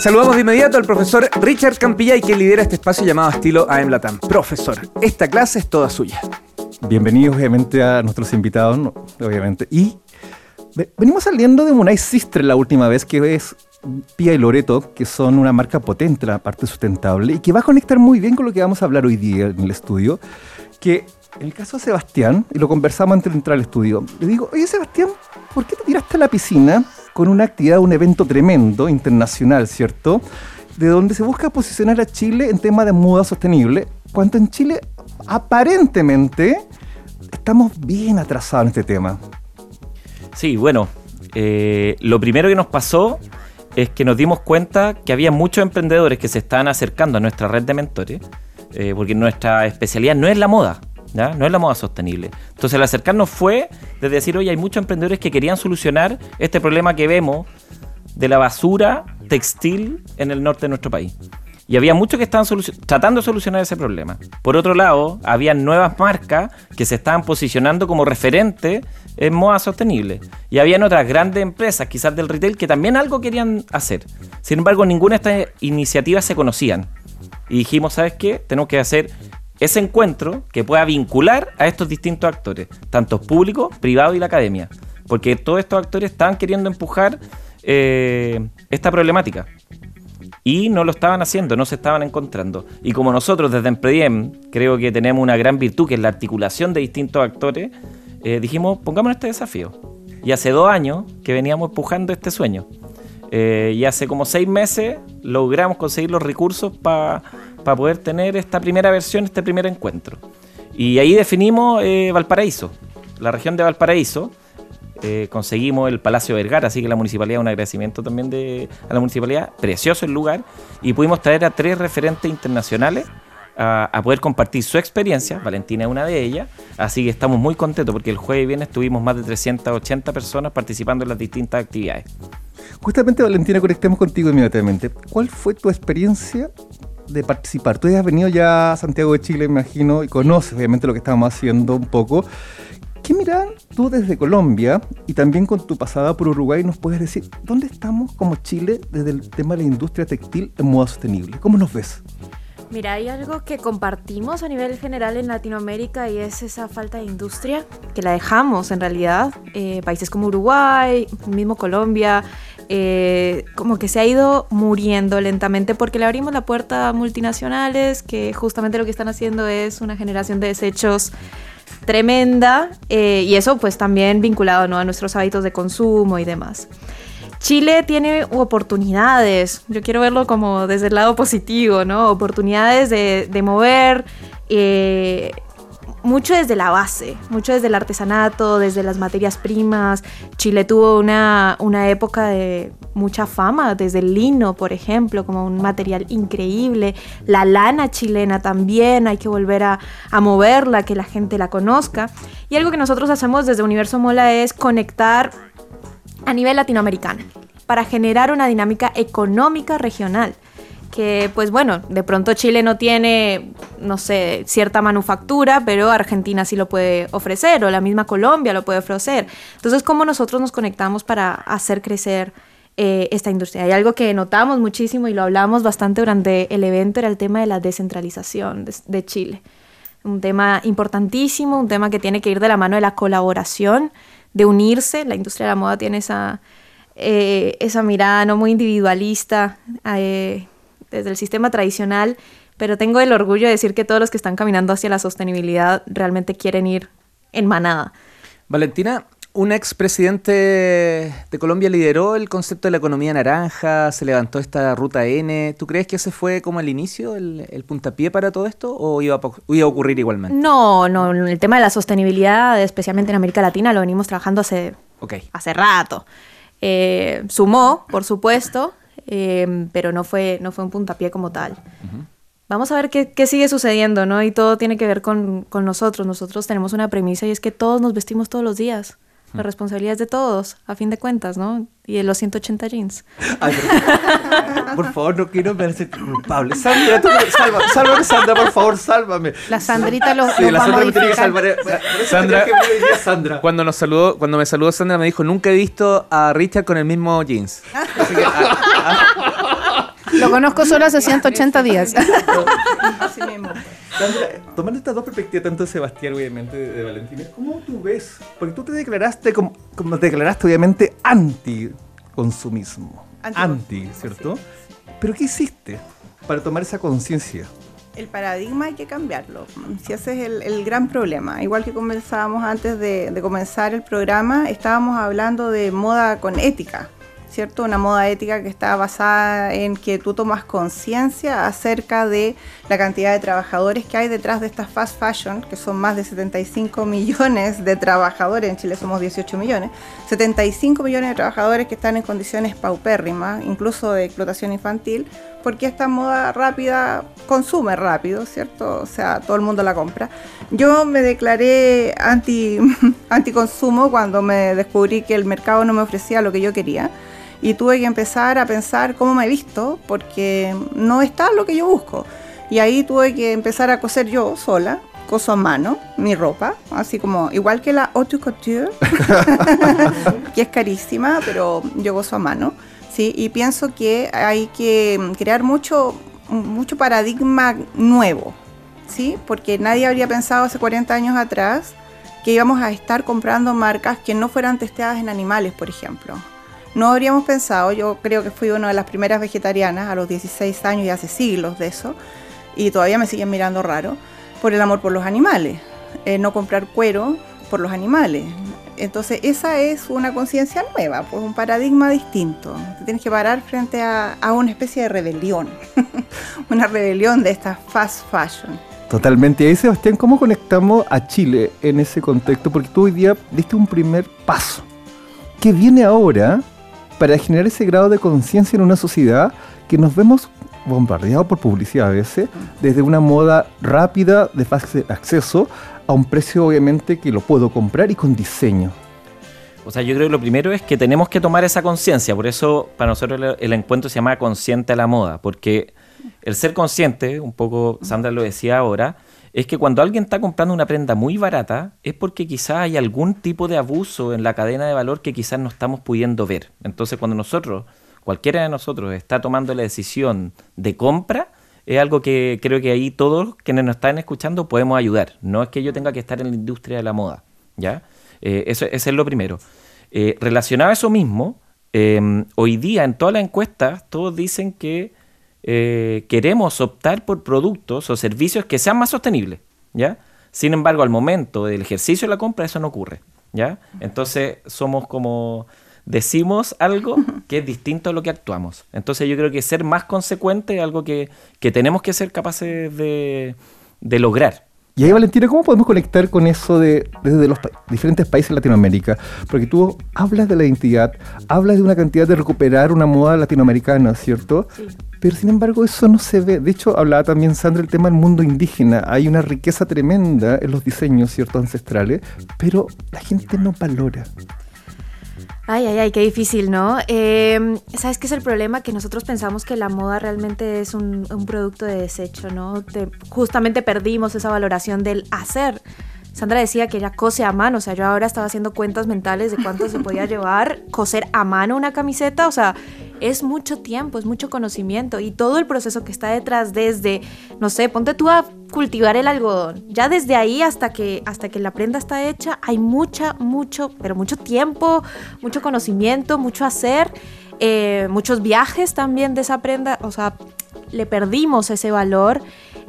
Saludamos de inmediato al profesor Richard Campillay, que lidera este espacio llamado Estilo AM. Profesor, esta clase es toda suya. Bienvenidos, obviamente, a nuestros invitados, obviamente. Y venimos saliendo de Munay Sister la última vez, que es Pia y Loreto, que son una marca potente, la parte sustentable, y que va a conectar muy bien con lo que vamos a hablar hoy día en el estudio, que el caso de Sebastián, y lo conversamos antes de entrar al estudio, le digo, oye Sebastián, ¿por qué te tiraste a la piscina con una actividad, un evento tremendo, internacional, ¿cierto? De donde se busca posicionar a Chile en tema de moda sostenible, cuando en Chile aparentemente estamos bien atrasados en este tema. Sí, bueno, eh, lo primero que nos pasó es que nos dimos cuenta que había muchos emprendedores que se estaban acercando a nuestra red de mentores, eh, porque nuestra especialidad no es la moda, no es la moda sostenible. Entonces el acercarnos fue de decir, oye, hay muchos emprendedores que querían solucionar este problema que vemos de la basura textil en el norte de nuestro país. Y había muchos que estaban tratando de solucionar ese problema. Por otro lado, había nuevas marcas que se estaban posicionando como referentes en moda sostenible. Y habían otras grandes empresas, quizás del retail, que también algo querían hacer. Sin embargo, ninguna de estas iniciativas se conocían. Y dijimos, ¿sabes qué? Tenemos que hacer ese encuentro que pueda vincular a estos distintos actores, tanto público, privado y la academia. Porque todos estos actores estaban queriendo empujar eh, esta problemática. Y no lo estaban haciendo, no se estaban encontrando. Y como nosotros desde Emprediem creo que tenemos una gran virtud, que es la articulación de distintos actores, eh, dijimos, pongámonos este desafío. Y hace dos años que veníamos empujando este sueño. Eh, y hace como seis meses logramos conseguir los recursos para para poder tener esta primera versión, este primer encuentro. Y ahí definimos eh, Valparaíso, la región de Valparaíso. Eh, conseguimos el Palacio Vergara, así que la municipalidad, un agradecimiento también de, a la municipalidad, precioso el lugar, y pudimos traer a tres referentes internacionales a, poder compartir su experiencia, Valentina es una de ellas, así que estamos muy contentos porque el jueves viernes tuvimos más de 380 personas participando en las distintas actividades. Justamente Valentina, conectemos contigo inmediatamente. ¿Cuál fue tu experiencia de participar. Tú has venido ya a Santiago de Chile, imagino, y conoces obviamente lo que estamos haciendo un poco. ¿Qué miran tú desde Colombia y también con tu pasada por Uruguay nos puedes decir dónde estamos como Chile desde el tema de la industria textil en modo sostenible? ¿Cómo nos ves? Mira, hay algo que compartimos a nivel general en Latinoamérica y es esa falta de industria, que la dejamos en realidad. Eh, países como Uruguay, mismo Colombia, eh, como que se ha ido muriendo lentamente porque le abrimos la puerta a multinacionales que justamente lo que están haciendo es una generación de desechos tremenda eh, y eso pues también vinculado ¿no? a nuestros hábitos de consumo y demás. Chile tiene oportunidades, yo quiero verlo como desde el lado positivo, ¿no? Oportunidades de, de mover eh, mucho desde la base, mucho desde el artesanato, desde las materias primas. Chile tuvo una, una época de mucha fama, desde el lino, por ejemplo, como un material increíble. La lana chilena también, hay que volver a, a moverla, que la gente la conozca. Y algo que nosotros hacemos desde Universo Mola es conectar a nivel latinoamericano para generar una dinámica económica regional que pues bueno, de pronto Chile no tiene, no sé, cierta manufactura, pero Argentina sí lo puede ofrecer, o la misma Colombia lo puede ofrecer. Entonces, ¿cómo nosotros nos conectamos para hacer crecer eh, esta industria? Hay algo que notamos muchísimo y lo hablamos bastante durante el evento, era el tema de la descentralización de, Chile. Un tema importantísimo, un tema que tiene que ir de la mano de la colaboración, de unirse. La industria de la moda tiene esa, eh, esa mirada no muy individualista. Eh, desde el sistema tradicional, pero tengo el orgullo de decir que todos los que están caminando hacia la sostenibilidad realmente quieren ir en manada. Valentina, un expresidente de Colombia lideró el concepto de la economía naranja, se levantó esta ruta N. ¿Tú crees que ese fue como el inicio, el, puntapié para todo esto o iba a, iba a, ocurrir igualmente? No, no, el tema de la sostenibilidad, especialmente en América Latina, lo venimos trabajando hace, hace rato. Eh, sumó, por supuesto, Em, pero no fue, no fue un puntapié como tal. Vamos a ver qué, qué, sigue sucediendo, ¿no? Y todo tiene que ver con, con, nosotros. Nosotros tenemos una premisa y es que todos nos vestimos todos los días. La responsabilidad es de todos, a fin de cuentas, ¿no? Y de los 180 jeans. Ay, pero- por favor, no quiero verse culpable. Sandra, tú, sálvame, sálvame, Sandra, por favor, sálvame. La Sandrita lo, Sí, la va Sandra me tiene que salvar. Eso Sandra- que Sandra. Cuando nos saludó, cuando me saludó Sandra me dijo, nunca he visto a Richard con el mismo jeans. Así que, ah, ah, Lo conozco solo hace 180 días. Así mismo. Tomando estas dos perspectivas, tanto de Sebastián, obviamente, de, de Valentina, ¿cómo tú ves? Porque tú te declaraste como, como te declaraste, obviamente, anti-consumismo. Anti- Anti, ¿cierto? ¿Pero qué hiciste para tomar esa conciencia? El paradigma hay que cambiarlo. Si ese es el, el gran problema. Igual que conversábamos antes de, de comenzar el programa, estábamos hablando de moda con ética, ¿cierto? Una moda ética que está basada en que tú tomas conciencia acerca de la cantidad de trabajadores que hay detrás de esta fast fashion, que son más de 75 millones de trabajadores, en Chile somos 18 millones, 75 millones de trabajadores que están en condiciones paupérrimas, incluso de explotación infantil, porque esta moda rápida consume rápido, ¿cierto? O sea, todo el mundo la compra. Yo me declaré anti, anticonsumo cuando me descubrí que el mercado no me ofrecía lo que yo quería y tuve que empezar a pensar cómo me he visto porque no está lo que yo busco. Y ahí tuve que empezar a coser yo sola, coso a mano, mi ropa, así como igual que la haute couture, que es carísima, pero yo gozo a mano. Sí, y pienso que hay que crear mucho, mucho paradigma nuevo, ¿sí? Porque nadie habría pensado hace 40 años atrás que íbamos a estar comprando marcas que no fueran testeadas en animales, por ejemplo. No habríamos pensado, yo creo que fui una de las primeras vegetarianas a los 16 años y hace siglos de eso, y todavía me siguen mirando raro, por el amor por los animales, eh, no comprar cuero por los animales. Entonces esa es una conciencia nueva, pues un paradigma distinto. Tienes que parar frente a, a una especie de rebelión, una rebelión de esta fast fashion. Totalmente. Ahí, Sebastián, ¿cómo conectamos a Chile en ese contexto? Porque tú hoy día diste un primer paso. ¿Qué viene ahora para generar ese grado de conciencia en una sociedad que nos vemos bombardeados por publicidad a veces, desde una moda rápida, de fácil acceso, a un precio obviamente que lo puedo comprar y con diseño? O sea, yo creo que lo primero es que tenemos que tomar esa conciencia. Por eso, para nosotros el, encuentro se llama Consciente a la Moda. Porque el ser consciente, un poco Sandra lo decía ahora, es que cuando alguien está comprando una prenda muy barata, es porque quizás hay algún tipo de abuso en la cadena de valor que quizás no estamos pudiendo ver. Entonces, cuando nosotros, cualquiera de nosotros, está tomando la decisión de compra, es algo que creo que ahí todos quienes nos están escuchando podemos ayudar. No es que yo tenga que estar en la industria de la moda, ¿ya? Eh, eso, ese es lo primero. Eh, relacionado a eso mismo, eh, hoy día en todas las encuestas todos dicen que eh, queremos optar por productos o servicios que sean más sostenibles, ¿ya? Sin embargo, al momento del ejercicio de la compra eso no ocurre, ¿ya? Entonces somos como decimos algo que es distinto a lo que actuamos. Entonces yo creo que ser más consecuente es algo que, que tenemos que ser capaces de, de lograr. Y ahí, Valentina, ¿cómo podemos conectar con eso de, desde los pa- diferentes países de Latinoamérica? Porque tú hablas de la identidad, hablas de una cantidad de recuperar una moda latinoamericana, ¿cierto? Pero sin embargo eso no se ve. De hecho, hablaba también Sandra el tema del mundo indígena. Hay una riqueza tremenda en los diseños, ¿cierto? Ancestrales, pero la gente no valora. Ay, ay, ay, qué difícil, ¿no? Eh, ¿Sabes qué es el problema? Que nosotros pensamos que la moda realmente es un, producto de desecho, ¿no? Te- justamente perdimos esa valoración del hacer. Sandra decía que ella cose a mano, o sea, yo ahora estaba haciendo cuentas mentales de cuánto se podía llevar coser a mano una camiseta, o sea, es mucho tiempo, es mucho conocimiento y todo el proceso que está detrás desde, no sé, ponte tú a cultivar el algodón, ya desde ahí hasta que, hasta que la prenda está hecha, hay mucha, mucho, pero mucho tiempo, mucho conocimiento, mucho hacer, eh, muchos viajes también de esa prenda, o sea, le perdimos ese valor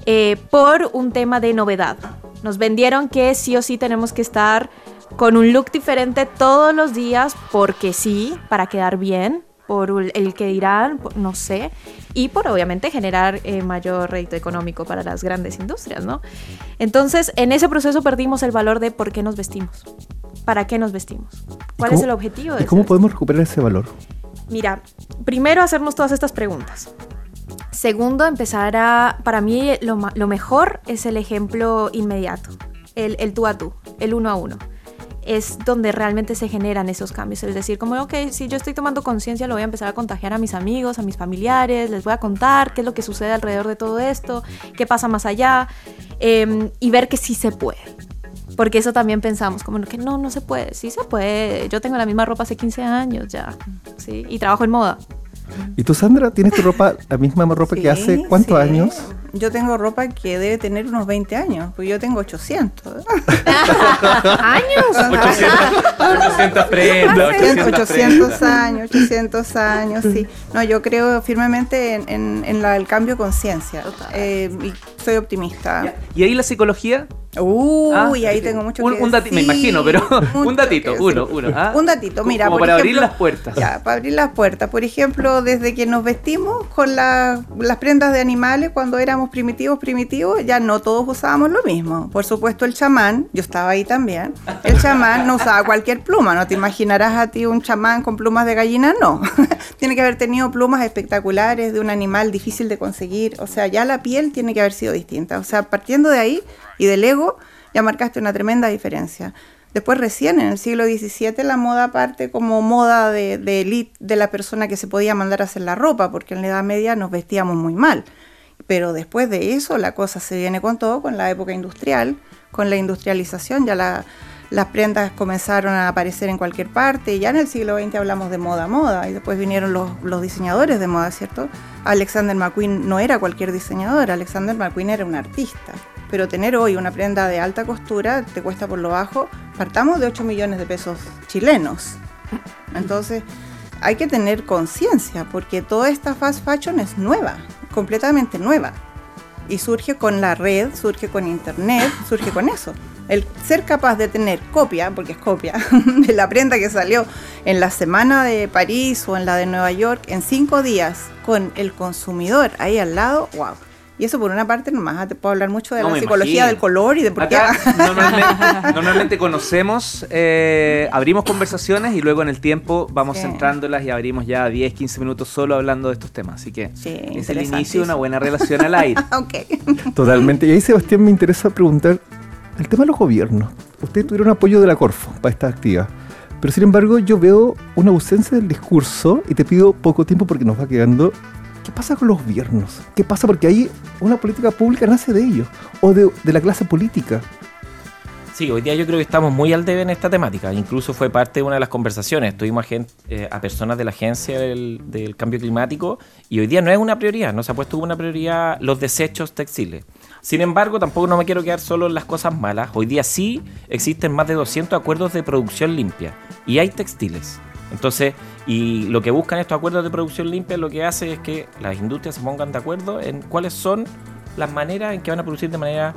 eh, por un tema de novedad. Nos vendieron que sí o sí tenemos que estar con un look diferente todos los días porque sí, para quedar bien, por el que dirán, no sé, y por obviamente generar eh, mayor rédito económico para las grandes industrias, ¿no? Entonces, en ese proceso perdimos el valor de por qué nos vestimos, para qué nos vestimos, cuál es el objetivo de ¿Y cómo podemos recuperar ese valor? Mira, primero hacernos todas estas preguntas. Segundo, empezar a... Para mí lo, lo mejor es el ejemplo inmediato, el, el tú a tú, el uno a uno. Es donde realmente se generan esos cambios. Es decir, como, ok, si yo estoy tomando conciencia, lo voy a empezar a contagiar a mis amigos, a mis familiares, les voy a contar qué es lo que sucede alrededor de todo esto, qué pasa más allá, em, y ver que sí se puede. Porque eso también pensamos, como que no, no se puede, sí se puede. Yo tengo la misma ropa hace 15 años ya, ¿sí? Y trabajo en moda. ¿Y tú, Sandra, tienes tu ropa, la misma ropa que hace Sí, cuántos sí. años? Yo tengo ropa que debe tener unos 20 años, porque yo tengo 800. ¿Años? 800 prendas, 800, 800 800 años, 800 años, sí. No, yo creo firmemente en, en- en la- el cambio de conciencia. Eh, y soy optimista. ¿Y ahí la psicología? Uy, Ah, ahí tengo mucho un, que un dati- Me decir, imagino, pero un datito, uno, decir. uno. ¿ah? Un datito, mira. Como por para abrir las puertas. Ya, para abrir las puertas. Por ejemplo, desde que nos vestimos con la- las prendas de animales cuando éramos primitivos, primitivos, ya no todos usábamos lo mismo. Por supuesto, el chamán, yo estaba ahí también, el chamán no usaba cualquier pluma. No te imaginarás a ti un chamán con plumas de gallina, no. tiene que haber tenido plumas espectaculares de un animal difícil de conseguir. O sea, ya la piel tiene que haber sido distinta. O sea, partiendo de ahí y del ego, ya marcaste una tremenda diferencia. Después recién en el siglo XVII la moda parte como moda de, de élite de la persona que se podía mandar a hacer la ropa, porque en la Edad Media nos vestíamos muy mal. Pero después de eso la cosa se viene con todo, con la época industrial, con la industrialización, ya la- las prendas comenzaron a aparecer en cualquier parte, ya en el siglo XX hablamos de moda, moda, y después vinieron los diseñadores de moda, ¿cierto? Alexander McQueen no era cualquier diseñador, Alexander McQueen era un artista. Pero tener hoy una prenda de alta costura te cuesta por lo bajo, partamos de 8 millones de pesos chilenos. Entonces, hay que tener conciencia, porque toda esta fast fashion es nueva, completamente nueva. Y surge con la red, surge con internet, surge con eso. El ser capaz de tener copia, porque es copia, de la prenda que salió en la semana de París o en la de Nueva York en cinco días con el consumidor ahí al lado, wow. Y eso por una parte nomás, te puedo hablar mucho de No la psicología imagino. del color y de por qué... Normalmente, normalmente conocemos, eh, abrimos conversaciones y luego en el tiempo vamos Sí. centrándolas y abrimos ya 10, 15 minutos solo hablando de estos temas. Así que Sí, es el inicio de una buena relación al aire. ok. Totalmente. Y ahí, Sebastián, me interesa preguntar el tema de los gobiernos. Ustedes tuvieron apoyo de la Corfo para esta actividad. Pero sin embargo, yo veo una ausencia del discurso y te pido poco tiempo porque nos va quedando. ¿Qué pasa con los gobiernos? ¿Qué pasa? Porque ahí una política pública nace de ellos o de, la clase política. Sí, hoy día yo creo que estamos muy al debe en esta temática. Incluso fue parte de una de las conversaciones. Tuvimos eh, a personas de la Agencia del, Cambio Climático y hoy día no es una prioridad, no se ha puesto una prioridad los desechos textiles. Sin embargo, tampoco no me quiero quedar solo en las cosas malas. Hoy día sí existen más de 200 acuerdos de producción limpia y hay textiles. Entonces, y lo que buscan estos acuerdos de producción limpia lo que hace es que las industrias se pongan de acuerdo en cuáles son las maneras en que van a producir de manera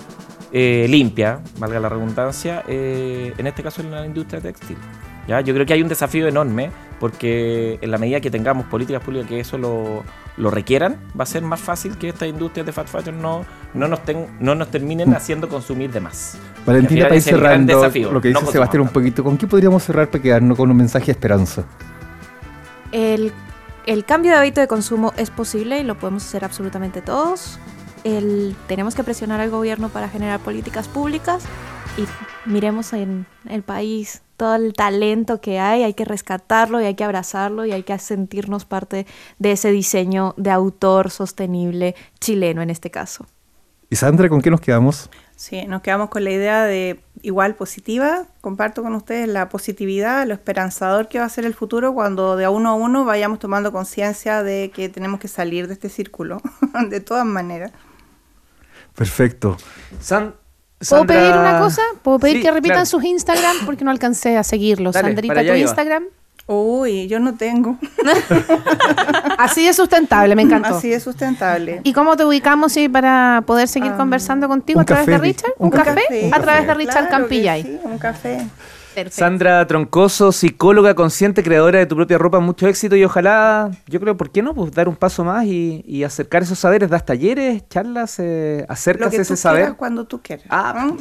eh, limpia, valga la redundancia, eh, en este caso en la industria textil. ¿ya? Yo creo que hay un desafío enorme porque en la medida que tengamos políticas públicas que eso lo, lo requieran, va a ser más fácil que estas industrias de fast fashion no, no, nos, ten- no nos terminen haciendo consumir de más. Valentina, para ir cerrando desafío, lo que no dice Sebastián un poquito, ¿con qué podríamos cerrar para quedarnos con un mensaje de esperanza? El, el cambio de hábito de consumo es posible y lo podemos hacer absolutamente todos. El, tenemos que presionar al gobierno para generar políticas públicas y miremos en el país todo el talento que hay, hay que rescatarlo y hay que abrazarlo y hay que sentirnos parte de ese diseño de autor sostenible chileno en este caso. Y Sandra, ¿con qué nos quedamos? Sí, nos quedamos con la idea de igual positiva. Comparto con ustedes la positividad, lo esperanzador que va a ser el futuro cuando de a uno a uno vayamos tomando conciencia de que tenemos que salir de este círculo, de todas maneras. Perfecto. San- ¿Puedo pedir una cosa? ¿Puedo pedir Sí, que repitan claro. sus Instagram? Porque no alcancé a seguirlos. Dale, Sandrita, tu. Instagram. Uy, yo no tengo. Así de sustentable, me encantó. Así de sustentable. ¿Y cómo te ubicamos sí, para poder seguir Ah, conversando contigo a través café, de Richard? un ¿Un, café, café? A través de. Richard Claro Campillay. Sí, un café. Perfecto. Sandra Troncoso, psicóloga consciente, creadora de tu propia ropa, mucho éxito y ojalá, yo creo, ¿por qué no? Pues dar un paso más y, y acercar esos saberes, das talleres, charlas, eh, Lo acércase que ese tú saber. cuando tú quieras. Ah, ¿Mm?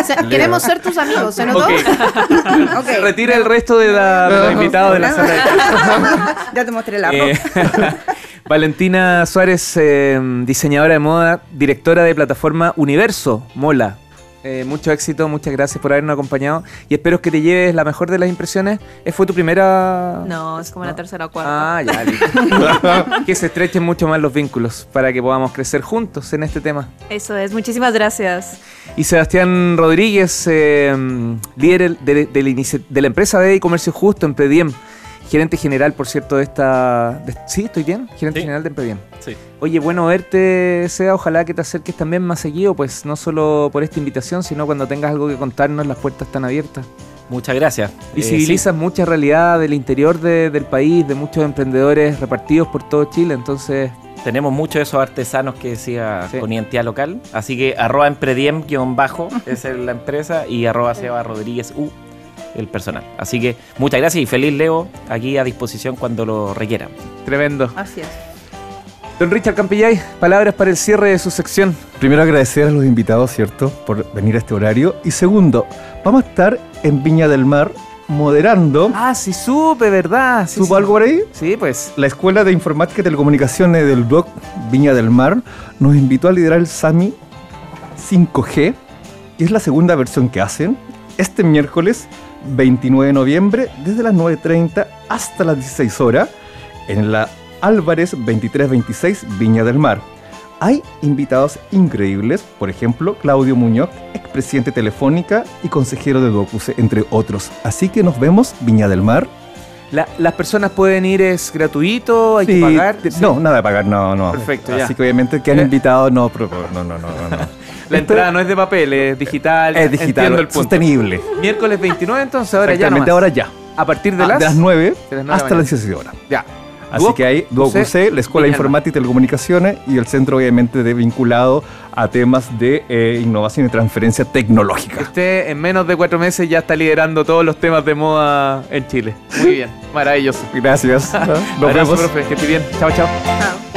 O sea, queremos ser tus amigos, ¿se notó? Se retira el resto de, la, de los invitados de la sala de ya te mostré la Eh, ropa. Valentina Suárez, eh, diseñadora de moda, directora de plataforma Universo Mola. Eh, mucho éxito, muchas gracias por habernos acompañado y espero que te lleves la mejor de las impresiones. ¿Eh, ¿Fue tu primera...? No, es como la tercera o cuarta. Ah, ya, listo. que se estrechen mucho más los vínculos para que podamos crecer juntos en este tema. Eso es, muchísimas gracias. Y Sebastián Rodríguez, eh, líder de, de la de la empresa de comercio justo en Prediem, gerente general, por cierto, de esta... de- ¿Sí? ¿Estoy bien? Gerente Sí. general de Prediem. Sí. Oye, bueno verte, Seba. Ojalá que te acerques también más seguido, pues no solo por esta invitación, sino cuando tengas algo que contarnos, las puertas están abiertas. Muchas gracias. Eh, Visibilizas mucha realidad del interior de- del país, de muchos emprendedores repartidos por todo Chile, entonces tenemos muchos de esos artesanos que decía Sí. con identidad local. Así que arroba emprediem guion bajo es la empresa y arroba Seba Rodríguez U el personal. Así que muchas gracias y feliz Leo aquí a disposición cuando lo requieran. tremendo. Así es. Don Richard Campillay, palabras para el cierre de su sección. Primero agradecer a los invitados, ¿cierto?, por venir a este horario. Y segundo, vamos a estar en Viña del Mar moderando. Ah, sí supe, ¿verdad? Sí, ¿Supo sí. algo por ahí? Sí, pues. La Escuela de Informática y Telecomunicaciones del blog Viña del Mar nos invitó a liderar el SAMI 5G, y es la segunda versión que hacen, este miércoles 29 de noviembre, desde las 9.30 hasta las 16 horas, en la Álvarez 2326 Viña del Mar. Hay invitados increíbles, por ejemplo, Claudio Muñoz, expresidente Telefónica y consejero de Docuse, entre otros. Así que nos vemos, Viña del Mar. La- las personas pueden ir, es gratuito, hay que pagar. te- Sí. No, nada de pagar, no, no. Perfecto, Así ya. que obviamente que han Eh. invitado, no, no, no, no, no. no. La entrada no es de papel, es digital. es digital, Entiendo el punto. sostenible. Miércoles 29, entonces ahora ya Exactamente, ahora ya. A partir de Ah, las... de las 9 de las nueve hasta de la las 16 horas. Ya. Así Duoc que hay UC, la Escuela de. Informática y Telecomunicaciones y el centro obviamente de vinculado a temas de eh, innovación y transferencia tecnológica. Usted en menos de cuatro meses ya está liderando todos los temas de moda en Chile. Muy bien, maravilloso. Gracias. Nos Abrazo, vemos. profe, que esté bien. Chao, chao. Chao.